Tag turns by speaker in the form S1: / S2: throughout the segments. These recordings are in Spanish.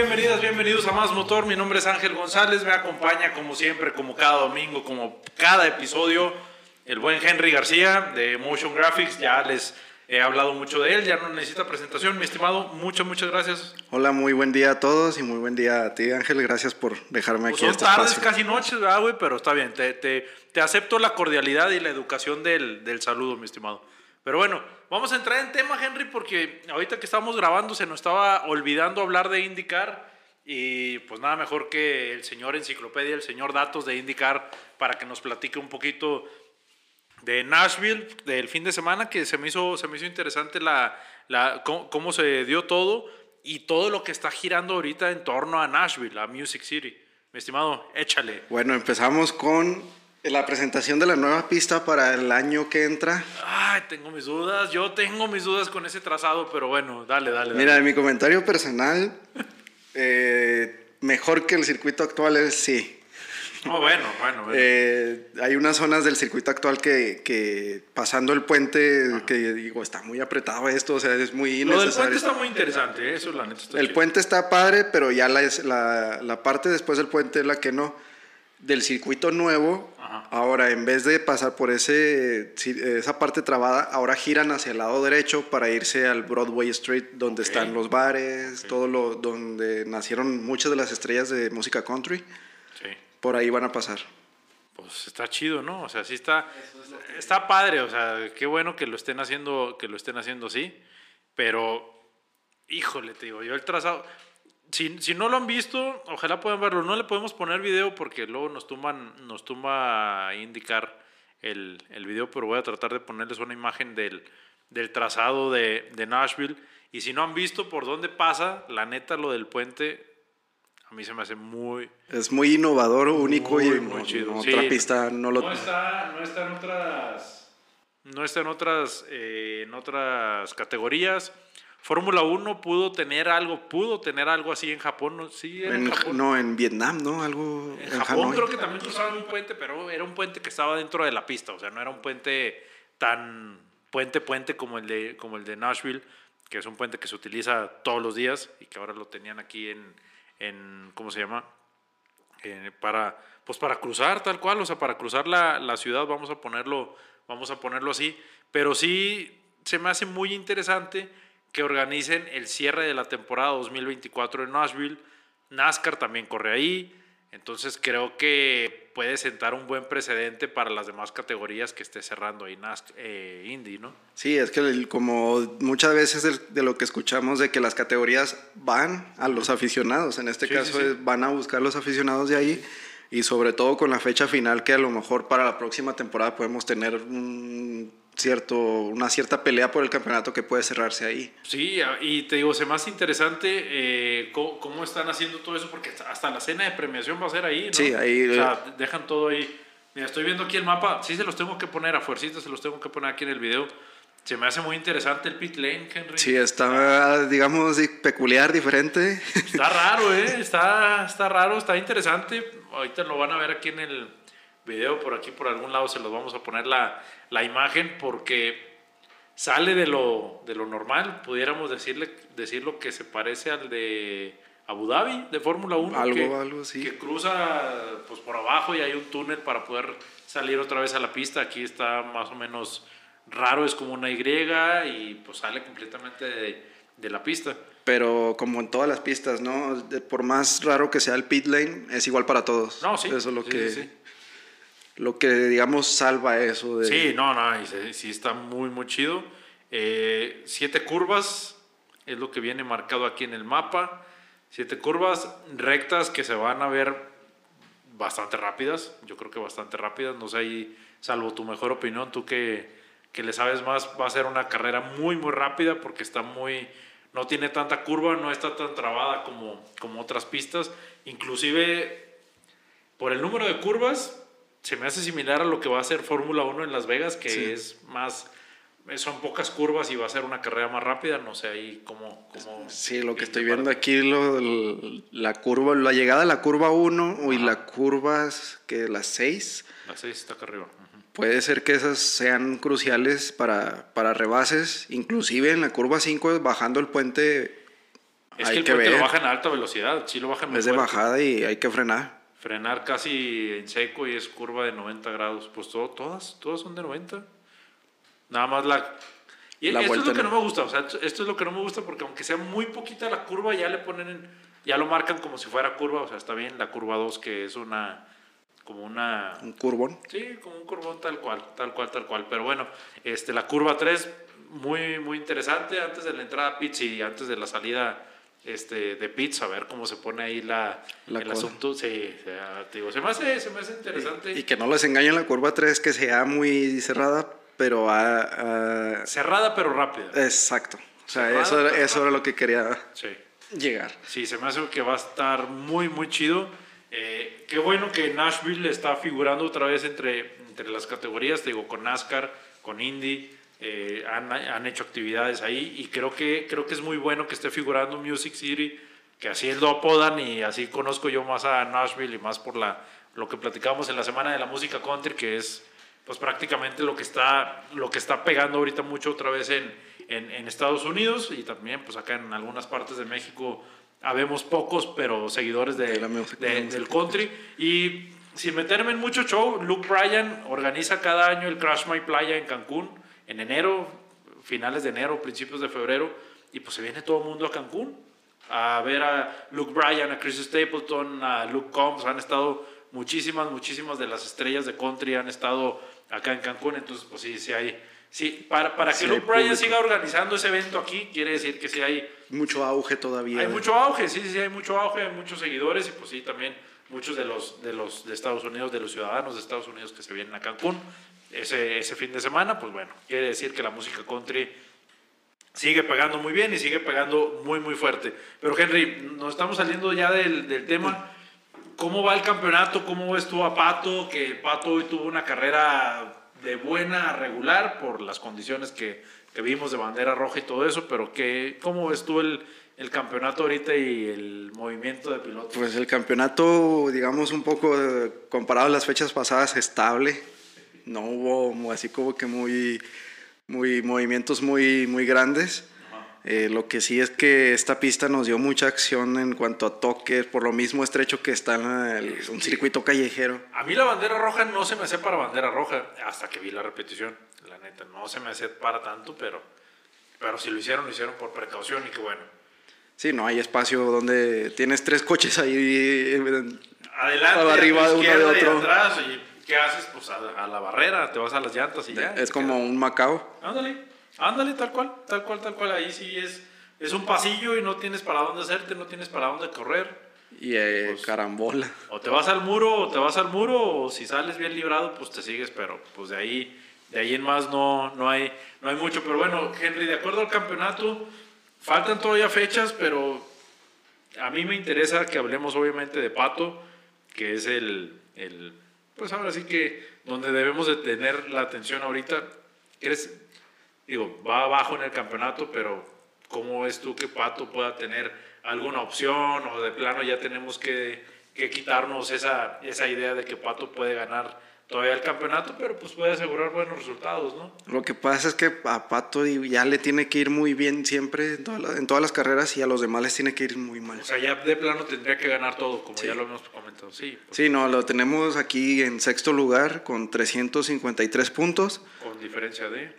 S1: Bienvenidas, bienvenidos a Más Motor. Mi nombre es Ángel González. Me acompaña como siempre, como cada domingo, como cada episodio, el buen Henry García de Motion Graphics. Ya les he hablado mucho de él, ya no necesita presentación. Mi estimado, muchas, muchas gracias.
S2: Hola, muy buen día a todos y muy buen día a ti, Ángel. Gracias por dejarme
S1: Pues
S2: aquí
S1: son
S2: este
S1: tardes,
S2: espacio.
S1: casi noches, ¿verdad, güey? Pero está bien. Te, te- te acepto la cordialidad y la educación del, del saludo, mi estimado. Pero bueno, vamos a entrar en tema, Henry, porque ahorita que estábamos grabando se nos estaba olvidando hablar de IndyCar. Y pues nada mejor que el señor enciclopedia, el señor datos de IndyCar, para que nos platique un poquito de Nashville del fin de semana, que se me hizo, se me hizo interesante la, la, cómo, cómo se dio todo y todo lo que está girando ahorita en torno a Nashville, a Music City. Mi estimado, échale.
S2: Bueno, empezamos con la presentación de la nueva pista para el año que entra.
S1: Ay, tengo mis dudas, yo tengo mis dudas con ese trazado, pero bueno, dale, dale. dale.
S2: Mira, en mi comentario personal, eh, mejor que el circuito actual es sí.
S1: No, bueno, bueno. bueno.
S2: Eh, hay unas zonas del circuito actual que, que pasando el puente, que digo, está muy apretado esto, o sea, es muy
S1: Lo del
S2: innecesario.
S1: puente está muy interesante, eso la neta está
S2: El
S1: chido.
S2: puente está padre, pero ya la, es- la, la parte después del puente es la que no. Del circuito nuevo,
S1: Ajá.
S2: ahora en vez de pasar por ese, esa parte trabada, ahora giran hacia el lado derecho para irse al Broadway Street, donde están los bares, todo lo donde nacieron muchas de las estrellas de música country.
S1: Sí.
S2: Por ahí van a pasar.
S1: Pues está chido, ¿no? O sea, sí está, está padre, o sea, qué bueno que lo estén haciendo, que lo estén haciendo así, pero, híjole, te digo, yo el trazado, si, si no lo han visto, ojalá puedan verlo, no le podemos poner video porque luego nos tumban, nos tumba a indicar el, el video, pero voy a tratar de ponerles una imagen del, del trazado de, de Nashville, y si no han visto por dónde pasa, la neta, lo del puente, a mí se me hace muy,
S2: Es muy innovador, único y
S1: muy,
S2: en-
S1: muy chido.
S2: otra
S1: Sí.
S2: pista no lo...
S1: No está, no está en otras. No está en otras, eh, en otras categorías. Fórmula 1 pudo tener algo, pudo tener algo así en Japón, ¿no? Sí, en,
S2: en-
S1: Japón.
S2: no, en Vietnam, ¿no? Algo
S1: en
S2: en
S1: Japón
S2: Hanoi.
S1: creo que también cruzaban un puente, pero era un puente que estaba dentro de la pista, o sea, no era un puente tan puente puente como el de como el de Nashville, que es un puente que se utiliza todos los días y que ahora lo tenían aquí en en ¿cómo se llama? Eh, para pues para cruzar tal cual, o sea, para cruzar la, la ciudad vamos a ponerlo vamos a ponerlo así, pero sí se me hace muy interesante que organicen el cierre de la temporada 2024 en Nashville. NASCAR también corre ahí, entonces creo que puede sentar un buen precedente para las demás categorías que esté cerrando ahí NASCAR, eh, Indy, ¿no?
S2: Sí, es que como muchas veces de lo que escuchamos de que las categorías van a los aficionados, en este
S1: Sí,
S2: caso
S1: sí, sí.
S2: es- van a buscar los aficionados de ahí y sobre todo con la fecha final que a lo mejor para la próxima temporada podemos tener un cierto, una cierta pelea por el campeonato que puede cerrarse ahí.
S1: Sí, y te digo, se me hace interesante eh, cómo, cómo están haciendo todo eso, porque hasta- la cena de premiación va a ser ahí, ¿no?
S2: Sí, ahí,
S1: O sea, dejan todo ahí. Mira, estoy viendo aquí el mapa, sí se los tengo que poner a fuercitas, se los tengo que poner aquí en el video. Se me hace muy interesante el pit lane, Henry.
S2: Sí, está, digamos, di- peculiar, diferente.
S1: Está raro, ¿eh? Está, está raro, está interesante. Ahorita lo van a ver aquí en el video, por aquí, por algún lado, se los vamos a poner la, la imagen porque sale de lo, de lo normal. Pudiéramos decirle, decirlo que se parece al de Abu Dhabi, de Fórmula 1.
S2: Algo,
S1: que,
S2: algo así.
S1: Que cruza pues, por abajo y hay un túnel para poder salir otra vez a la pista. Aquí está más o menos raro, es como una Y y pues sale completamente de, de la pista.
S2: Pero como en todas las pistas, ¿no? Por más raro que sea el pit lane, es igual para todos.
S1: No, sí.
S2: Eso es lo
S1: Sí,
S2: que,
S1: sí, sí.
S2: Lo que digamos salva eso de.
S1: Sí, no, no, y sí, sí está muy, muy chido. Eh, siete curvas es lo que viene marcado aquí en el mapa. Siete curvas rectas que se van a ver bastante rápidas. Yo creo que bastante rápidas. No sé, ahí, salvo tu mejor opinión, tú que, que le sabes más, va a ser una carrera muy, muy rápida porque está muy... No tiene tanta curva, no está tan trabada como, como otras pistas. Inclusive, por el número de curvas, se me hace similar a lo que va a ser Fórmula 1 en Las Vegas, que
S2: Sí.
S1: es más, son pocas curvas y va a ser una carrera más rápida, no sé ahí cómo... cómo
S2: Sí, lo que estoy viendo
S1: para-
S2: aquí, lo- la curva, la llegada a la curva 1 y la curva que las 6,
S1: La 6 está acá arriba.
S2: puede ser que esas sean cruciales para, para rebases, inclusive en la curva 5 bajando el puente
S1: Es
S2: hay
S1: que el
S2: que
S1: puente
S2: ver.
S1: lo bajan a alta velocidad, sí lo bajan muy
S2: Es de
S1: fuerte.
S2: bajada y hay que frenar.
S1: Frenar casi en seco y es curva de 90 grados. Pues todo, todas, todas son de 90. Nada más la... Y
S2: La
S1: esto es lo que
S2: no.
S1: me gusta, o sea, esto es lo que no me gusta porque aunque sea muy poquita la curva, ya le ponen, en- ya lo marcan como si fuera curva, o sea, está bien la curva 2 que es una, como una,
S2: Un curvón.
S1: Sí, como un curvón tal cual, tal cual, tal cual. Pero bueno, este, la curva 3, muy, muy interesante. Antes de la entrada a pits y antes de la salida este, de pits, a ver cómo se pone ahí la,
S2: La
S1: el asunto. Sí, o sea, digo, se me hace, se me hace interesante.
S2: Y que no les engañen la curva 3, que sea muy cerrada, pero a, a-
S1: Cerrada pero rápida.
S2: Exacto. O sea,
S1: Cerrada,
S2: eso, era- eso era lo que quería
S1: Sí.
S2: llegar.
S1: Sí, se me hace que va a estar muy, muy chido. Eh, qué bueno que Nashville está figurando otra vez entre, entre las categorías, te digo, con NASCAR, con Indy, eh, han, han hecho actividades ahí y creo que, creo que es muy bueno que esté figurando Music City, que así lo apodan y así conozco yo más a Nashville y más por la, lo que platicamos en la Semana de la Música Country, que es pues prácticamente lo que está, lo que está pegando ahorita mucho otra vez en, en, en Estados Unidos y también pues acá en algunas partes de México habemos pocos, pero seguidores de,
S2: De música,
S1: de- del country. Y sin meterme en mucho show, Luke Bryan organiza cada año el Crash My Playa en Cancún, en enero, finales de enero, principios de febrero, y pues se viene todo el mundo a Cancún a ver a Luke Bryan, a Chris Stapleton, a Luke Combs, han estado muchísimas, muchísimas de las estrellas de country han estado acá en Cancún, entonces pues sí, sí hay, sí, para, para que
S2: Sí
S1: Luke Bryan
S2: público.
S1: siga organizando ese evento aquí, quiere decir que sí hay,
S2: Mucho auge todavía.
S1: hay mucho auge, sí, sí, hay mucho auge, hay muchos seguidores y pues sí, también muchos de los de los de Estados Unidos, de los ciudadanos de Estados Unidos que se vienen a Cancún ese, ese fin de semana, pues bueno, quiere decir que la música country sigue pegando muy bien y sigue pegando muy, muy fuerte. Pero Henry, nos estamos saliendo ya del, del tema. ¿Cómo va el campeonato? ¿Cómo tú a Pato? Que Pato hoy tuvo una carrera de buena a regular por las condiciones que, que vimos de bandera roja y todo eso, pero que, ¿cómo ves tú el, el campeonato ahorita y el movimiento de pilotos?
S2: Pues el campeonato, digamos, un poco eh, comparado a las fechas pasadas, estable. No hubo así como que muy, muy movimientos muy, muy grandes. Eh, lo que sí es que esta pista nos dio mucha acción en cuanto a toques, por lo mismo estrecho que está en el- un circuito callejero.
S1: A mí la bandera roja no se me hace para bandera roja, hasta que vi la repetición, la neta, no se me hace para tanto, pero, pero si lo hicieron, lo hicieron por precaución y que bueno.
S2: Sí, no hay espacio donde tienes tres coches ahí. eh,
S1: Adelante,
S2: arriba de uno de
S1: y
S2: otro.
S1: atrás, y ¿qué haces? Pues a, a la barrera, te vas a las llantas y ya.
S2: Es como un Macao.
S1: Ándale, ándale, tal cual, tal cual, tal cual, ahí sí es, es un pasillo y no tienes para dónde hacerte, no tienes para dónde correr.
S2: Y eh,
S1: Pues-
S2: carambola.
S1: O te vas al muro, o te vas al muro, o si sales bien librado, pues te sigues, pero pues de ahí, de ahí en más no, no, hay, no hay mucho. Pero bueno, Henry, de acuerdo al campeonato, faltan todavía fechas, pero a mí me interesa que hablemos obviamente de Pato, que es el, el pues ahora sí que donde debemos de tener la atención ahorita. ¿Crees? Digo, va abajo en el campeonato, pero ¿cómo ves tú que Pato pueda tener alguna opción o de plano ya tenemos que, que quitarnos esa, esa idea de que Pato puede ganar todavía el campeonato, pero pues puede asegurar buenos resultados, ¿no?
S2: Lo que pasa es que a Pato ya le tiene que ir muy bien siempre en, toda la- en todas las carreras y a los demás les tiene que ir muy mal.
S1: O sea, ya de plano tendría que ganar todo, como
S2: Sí.
S1: ya lo hemos comentado. Sí,
S2: Sí, no, lo tenemos aquí en sexto lugar con 353 puntos.
S1: con diferencia de...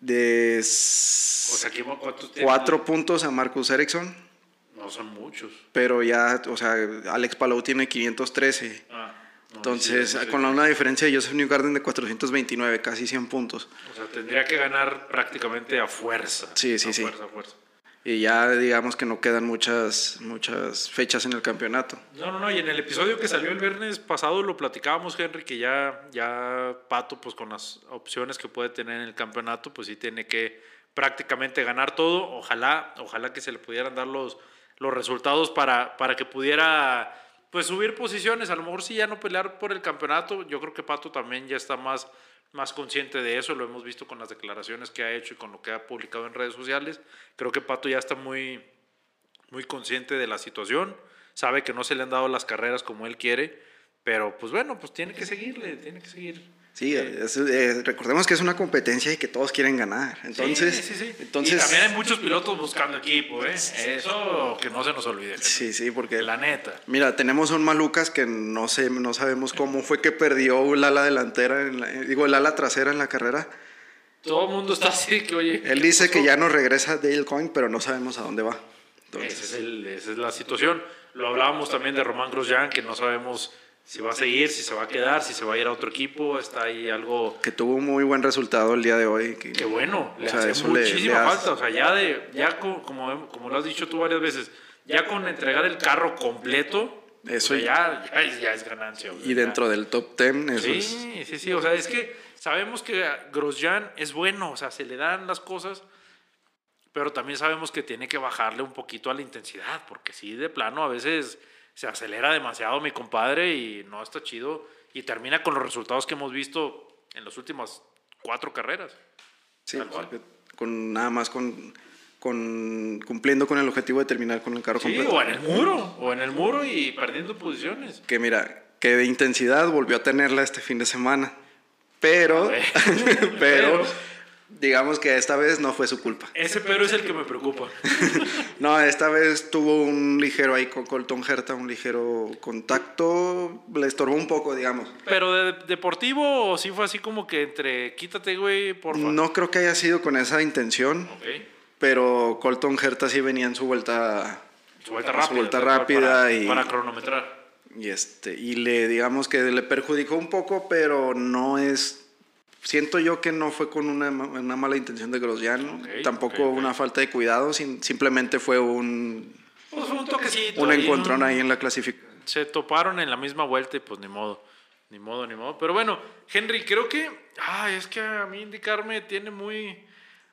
S2: De
S1: O sea, ¿quién- ¿cuántos tiene?
S2: cuatro puntos a Marcus Ericsson,
S1: No son muchos.
S2: pero ya, o sea, Alex Palou tiene 513.
S1: Ah,
S2: Entonces,
S1: sí.
S2: con la- una diferencia de Joseph Newgarden de 429, casi 100 puntos.
S1: O sea, tendría que ganar prácticamente a fuerza.
S2: Sí, sí,
S1: a
S2: sí.
S1: fuerza, a fuerza.
S2: Y ya digamos que no quedan muchas, muchas fechas en el campeonato.
S1: No, no, no, y en el episodio que salió el viernes pasado lo platicábamos, Henry, que ya, ya Pato, pues con las opciones que puede tener en el campeonato, pues sí tiene que prácticamente ganar todo. Ojalá, ojalá que se le pudieran dar los, los resultados para, para que pudiera pues subir posiciones. A lo mejor sí ya no pelear por el campeonato. Yo creo que Pato también ya está más, más consciente de eso. Lo hemos visto con las declaraciones que ha hecho y con lo que ha publicado en redes sociales. Creo que Pato ya está muy, muy consciente de la situación, sabe que no se le han dado las carreras como él quiere Pero pues bueno, pues tiene que seguirle, tiene que seguir.
S2: Sí, es- eh, recordemos que es una competencia y que todos quieren ganar. Entonces,
S1: Sí, sí, sí.
S2: entonces
S1: y también hay muchos pilotos buscando equipo, ¿eh? Eso que no se nos olvide.
S2: sí, sí, porque
S1: La neta.
S2: Mira, tenemos un Malucas que no sé, no sabemos cómo fue que perdió el ala delantera, en la- digo, el ala trasera en la carrera.
S1: Todo el mundo está así que, oye.
S2: Él
S1: ¿qué
S2: dice
S1: pasó?
S2: que ya no regresa Dale Coyne, pero no sabemos a dónde va. Entonces,
S1: Ese es el- esa es la situación. Lo hablábamos también de Román Grosjean, que no sabemos si va a seguir, si se va a quedar, si se va a ir a otro equipo. Está ahí algo
S2: que tuvo un muy buen resultado el día de hoy. que-
S1: que bueno, le
S2: O sea,
S1: hace
S2: eso le-
S1: muchísima
S2: le hace-
S1: falta. O sea, ya, de, ya como, como lo has dicho tú varias veces, ya con entregar el carro completo,
S2: Eso
S1: o sea, ya, ya, es, ya es ganancia. o sea,
S2: y
S1: ya.
S2: dentro del top 10, eso es.
S1: Sí, sí, sí. O sea, es que sabemos que Grosjean es bueno, o sea, se le dan las cosas, pero también sabemos que tiene que bajarle un poquito a la intensidad, porque sí, de plano, a veces se acelera demasiado mi compadre y no está chido y termina con los resultados que hemos visto en las últimas cuatro carreras.
S2: Sí, con, nada más con, con cumpliendo con el objetivo de terminar con el carro
S1: Sí,
S2: completo.
S1: o en el muro, o en el muro y perdiendo posiciones.
S2: Que mira, que de intensidad volvió a tenerla este fin de semana. Pero, Pero. Digamos que esta vez no fue su culpa.
S1: Ese pero es el que me preocupa.
S2: No, esta vez tuvo un ligero ahí con Colton Herta, un ligero contacto, le estorbó un poco, digamos.
S1: Pero de deportivo, o sí fue así como que entre quítate, güey, porfa.
S2: No creo que haya sido con esa intención,
S1: Ok.
S2: pero Colton Herta sí venía en su vuelta
S1: Su vuelta
S2: Su
S1: rápida.
S2: vuelta
S1: tal cual,
S2: rápida
S1: para,
S2: y-
S1: Para cronometrar.
S2: y este y le digamos que le perjudicó un poco, pero no es siento yo que no fue con una, ma- una mala intención de Grosjean, tampoco una falta de cuidado, sin- simplemente fue un
S1: Pues un toquecito.
S2: un
S1: ahí,
S2: encontrón
S1: un-
S2: ahí en la clasificación.
S1: Se toparon en la misma vuelta y pues ni modo. Ni modo, ni modo. Pero bueno, Henry, creo que. Ay, es que a mí indicarme tiene muy.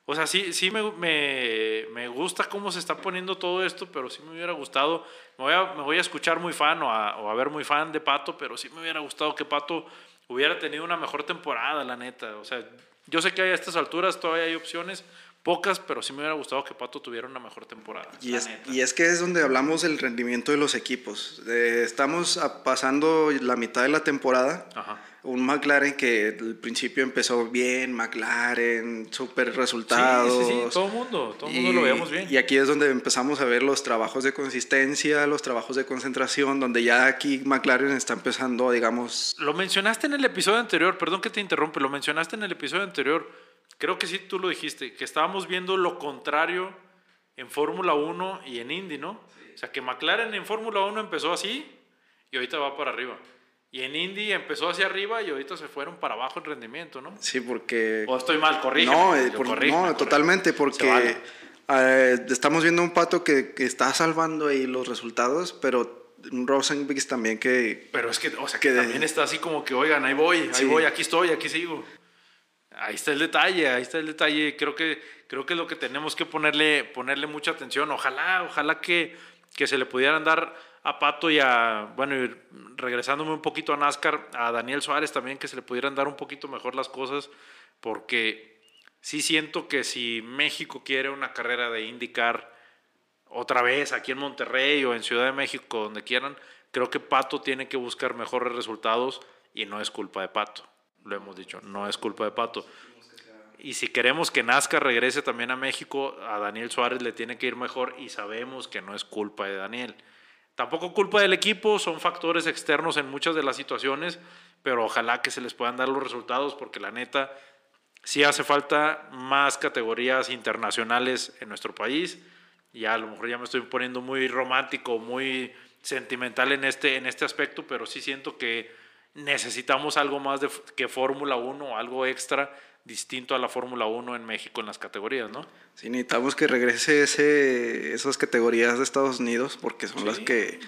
S1: O sea, sí, sí me, me, me gusta cómo se está poniendo todo esto, pero sí me hubiera gustado. Me voy a, me voy a escuchar muy fan o a, o a ver muy fan de Pato, pero sí me hubiera gustado que Pato hubiera tenido una mejor temporada, la neta. O sea, yo sé que a estas alturas todavía hay opciones, pocas, pero sí me hubiera gustado que Pato tuviera una mejor temporada.
S2: Y es, y es que es donde hablamos del rendimiento de los equipos. Eh, estamos a- pasando la mitad de la temporada.
S1: Ajá.
S2: Un McLaren que al principio empezó bien, McLaren, super resultados.
S1: Sí, sí, sí, todo el mundo, todo el mundo lo veíamos bien.
S2: Y aquí es donde empezamos a ver los trabajos de consistencia, los trabajos de concentración, donde ya aquí McLaren está empezando, digamos,
S1: Lo mencionaste en el episodio anterior, perdón que te interrumpe, lo mencionaste en el episodio anterior, creo que sí tú lo dijiste, que estábamos viendo lo contrario en Fórmula 1 y en Indy, ¿no? O sea, que McLaren en Fórmula 1 empezó así y ahorita va para arriba. Y en Indy empezó hacia arriba y ahorita se fueron para abajo en rendimiento, ¿no?
S2: sí, porque...
S1: O estoy mal, corrígeme.
S2: No, eh, por-
S1: corrígeme,
S2: no,
S1: corrígeme.
S2: totalmente, porque
S1: vale.
S2: eh, estamos viendo un pato que, que está salvando ahí los resultados, pero Rosenbix también que...
S1: Pero es que, o sea, que
S2: Que de-
S1: también está así como que, oigan, ahí voy, ahí
S2: Sí.
S1: voy, aquí estoy, aquí sigo. Ahí está el detalle, ahí está el detalle. Creo que, creo que es lo que tenemos que ponerle, ponerle mucha atención. Ojalá, ojalá que, que se le pudieran dar a Pato y a, bueno, regresándome un poquito a NASCAR, a Daniel Suárez también, que se le pudieran dar un poquito mejor las cosas, porque sí siento que si México quiere una carrera de indicar otra vez aquí en Monterrey o en Ciudad de México, donde quieran, creo que Pato tiene que buscar mejores resultados y no es culpa de Pato. Lo hemos dicho, no es culpa de Pato. Y si queremos que NASCAR regrese también a México, a Daniel Suárez le tiene que ir mejor y sabemos que no es culpa de Daniel. Tampoco culpa del equipo, son factores externos en muchas de las situaciones, pero ojalá que se les puedan dar los resultados porque la neta sí hace falta más categorías internacionales en nuestro país. Ya a lo mejor ya me estoy poniendo muy romántico, muy sentimental en este, en este aspecto, pero sí siento que necesitamos algo más de, que Fórmula 1, algo extra distinto a la Fórmula 1 en México en las categorías, ¿no?
S2: Sí, necesitamos que regrese ese, esas categorías de Estados Unidos porque son las que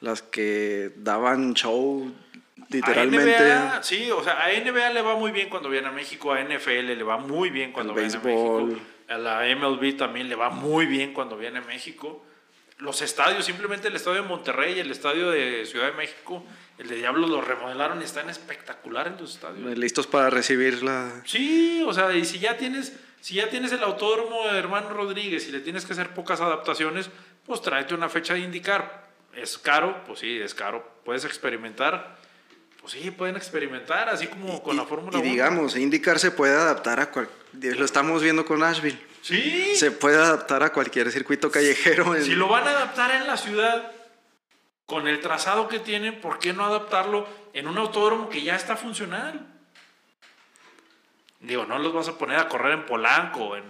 S2: las que daban show
S1: A
S2: literalmente
S1: NBA, sí, o sea, a NBA le va muy bien cuando viene a México, a NFL le va muy bien cuando viene a. México, a la MLB también le va muy bien cuando viene a México. Los estadios, simplemente el estadio de Monterrey, el estadio de Ciudad de México, el de Diablos lo remodelaron y están espectaculares los estadios.
S2: listos para recibir la
S1: Sí, o sea, y si ya tienes, si ya tienes el autódromo de Hermano Rodríguez y le tienes que hacer pocas adaptaciones, pues tráete una fecha de indicar. ¿Es caro? Pues sí, es caro. Puedes experimentar, pues sí, pueden experimentar, así como con la Fórmula
S2: 1. Y digamos, IndyCar se puede adaptar a cual, lo estamos viendo con Nashville.
S1: Sí.
S2: Se puede adaptar a cualquier circuito callejero.
S1: Si lo van a adaptar en la ciudad, con el trazado que tienen, ¿por qué no adaptarlo en un autódromo que ya está funcional? Digo, no los vas a poner a correr en Polanco, en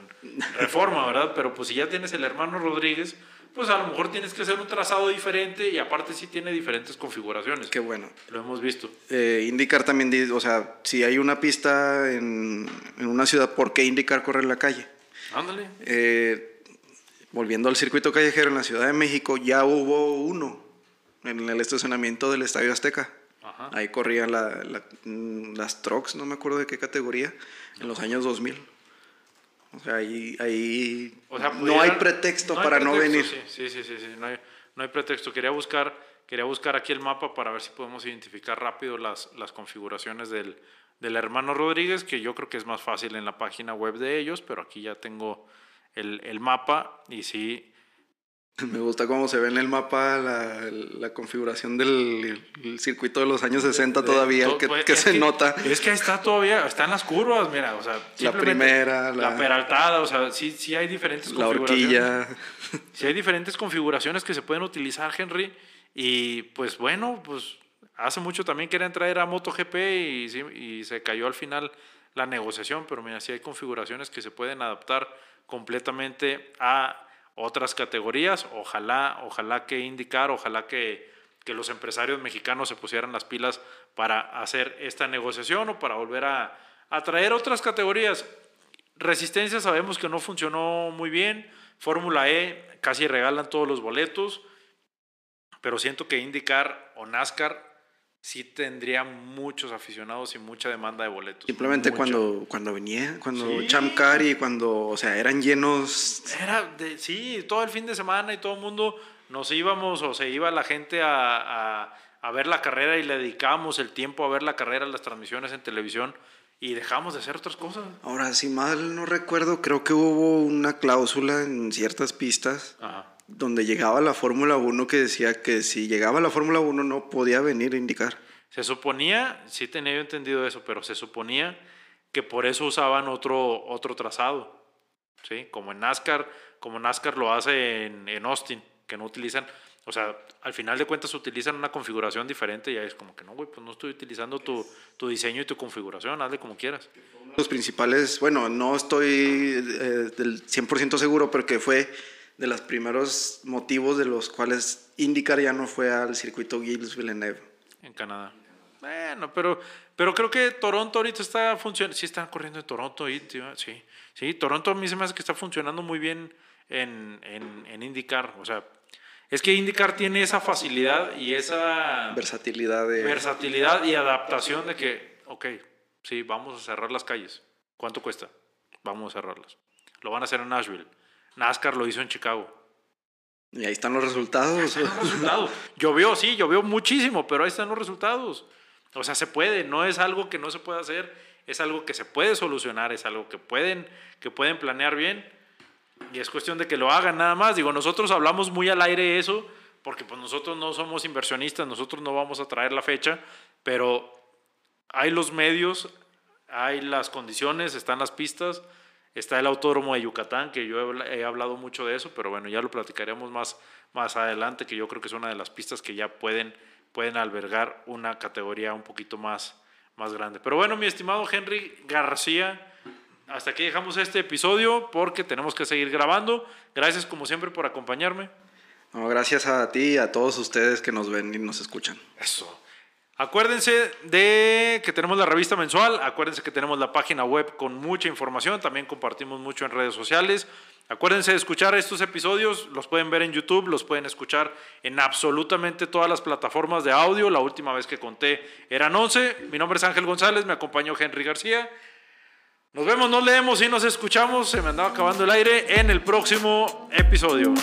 S1: Reforma, ¿verdad? Pero pues si ya tienes el hermano Rodríguez, pues a lo mejor tienes que hacer un trazado diferente y aparte sí tiene diferentes configuraciones.
S2: Qué bueno.
S1: Lo hemos visto.
S2: Eh, indicar también, o sea, si hay una pista en, en, una ciudad, ¿por qué indicar correr la calle?
S1: Ándale.
S2: Eh, volviendo al circuito callejero en la Ciudad de México, ya hubo uno en el estacionamiento del Estadio Azteca. Ahí corrían mm, las trucks, no me acuerdo de qué categoría, en los años 2000. O sea, ahí, ahí no hay pretexto para no venir.
S1: Sí, sí, sí, sí, No, hay, no, hay, pretexto. Quería buscar, quería buscar aquí el mapa para ver si podemos identificar rápido las, las configuraciones del, del hermano Rodríguez, que yo creo que es más fácil en la página web de ellos, pero aquí ya tengo el, el mapa y sí,
S2: Me gusta cómo se ve en el mapa la, la configuración del circuito de los años 60 todavía, que, pues, que se nota.
S1: Es que está todavía, está en las curvas, mira, o sea,
S2: la primera,
S1: la, la, peraltada, o sea, sí, sí hay diferentes
S2: la
S1: configuraciones. Horquilla. Sí hay diferentes configuraciones que se pueden utilizar, Henry, y pues bueno, pues hace mucho también querían traer a MotoGP y, se cayó al final la negociación, pero mira, sí hay configuraciones que se pueden adaptar completamente a otras categorías. Ojalá, ojalá que indicar, ojalá que, que, los empresarios mexicanos se pusieran las pilas para hacer esta negociación o para volver a, a traer otras categorías. Resistencia sabemos que no funcionó muy bien. Fórmula E casi regalan todos los boletos. Pero siento que indicar o NASCAR sí tendría muchos aficionados y mucha demanda de boletos.
S2: Simplemente cuando, cuando venía, cuando sí. Champ y cuando, o sea, eran llenos.
S1: Era, de, sí, todo el fin de semana y todo el mundo nos íbamos o se iba la gente a, a, a ver la carrera y le dedicábamos el tiempo a ver la carrera, las transmisiones en televisión y dejamos de hacer otras cosas.
S2: Ahora, si mal no recuerdo, creo que hubo una cláusula en ciertas pistas. Donde llegaba la Fórmula 1 que decía que si llegaba la Fórmula 1 no podía venir a indicar.
S1: Se suponía, sí tenía yo entendido eso, pero se suponía que por eso usaban otro, otro trazado, ¿sí? Como en NASCAR, como NASCAR lo hace en, en Austin, que no utilizan, o sea, al final de cuentas utilizan una configuración diferente y ahí es como que no, güey, pues no estoy utilizando tu, tu diseño y tu configuración, hazle como quieras.
S2: Los principales, bueno, no estoy eh, del 100% seguro, pero que fue de los primeros motivos de los cuales IndyCar ya no fue al circuito Gilles Villeneuve.
S1: En Canadá. Bueno, pero, pero creo que Toronto ahorita está funcionando. Sí, están corriendo en Toronto. Sí, sí, Toronto a mí se me hace que está funcionando muy bien en, en, en IndyCar. O sea, es que IndyCar tiene esa facilidad y esa
S2: versatilidad, de...
S1: versatilidad y adaptación de que, ok, sí, vamos a cerrar las calles. ¿Cuánto cuesta? Vamos a cerrarlas. Lo van a hacer en Nashville NASCAR lo hizo en Chicago.
S2: Y ahí están los resultados.
S1: los resultados. llovió, sí, llovió muchísimo, pero ahí están los resultados. O sea, se puede, no es algo que no se puede hacer, es algo que se puede solucionar, es algo que pueden, que pueden planear bien. Y es cuestión de que lo hagan nada más. Digo, nosotros hablamos muy al aire eso, porque pues nosotros no somos inversionistas, nosotros no vamos a traer la fecha, pero hay los medios, hay las condiciones, están las pistas Está el Autódromo de Yucatán, que yo he, hablado mucho de eso, pero bueno, ya lo platicaremos más, más adelante, que yo creo que es una de las pistas que ya pueden, pueden albergar una categoría un poquito más, más grande. Pero bueno, mi estimado Henry García, hasta aquí dejamos este episodio porque tenemos que seguir grabando. Gracias como siempre por acompañarme.
S2: No, gracias a ti y a todos ustedes que nos ven y nos escuchan.
S1: Eso. Acuérdense de que tenemos la revista mensual, acuérdense que tenemos la página web con mucha información, también compartimos mucho en redes sociales. Acuérdense de escuchar estos episodios, los pueden ver en YouTube, los pueden escuchar en absolutamente todas las plataformas de audio. La última vez que conté eran 11. Mi nombre es Ángel González, me acompañó Henry García. Nos vemos, nos leemos y nos escuchamos. Se me andaba acabando el aire en el próximo episodio.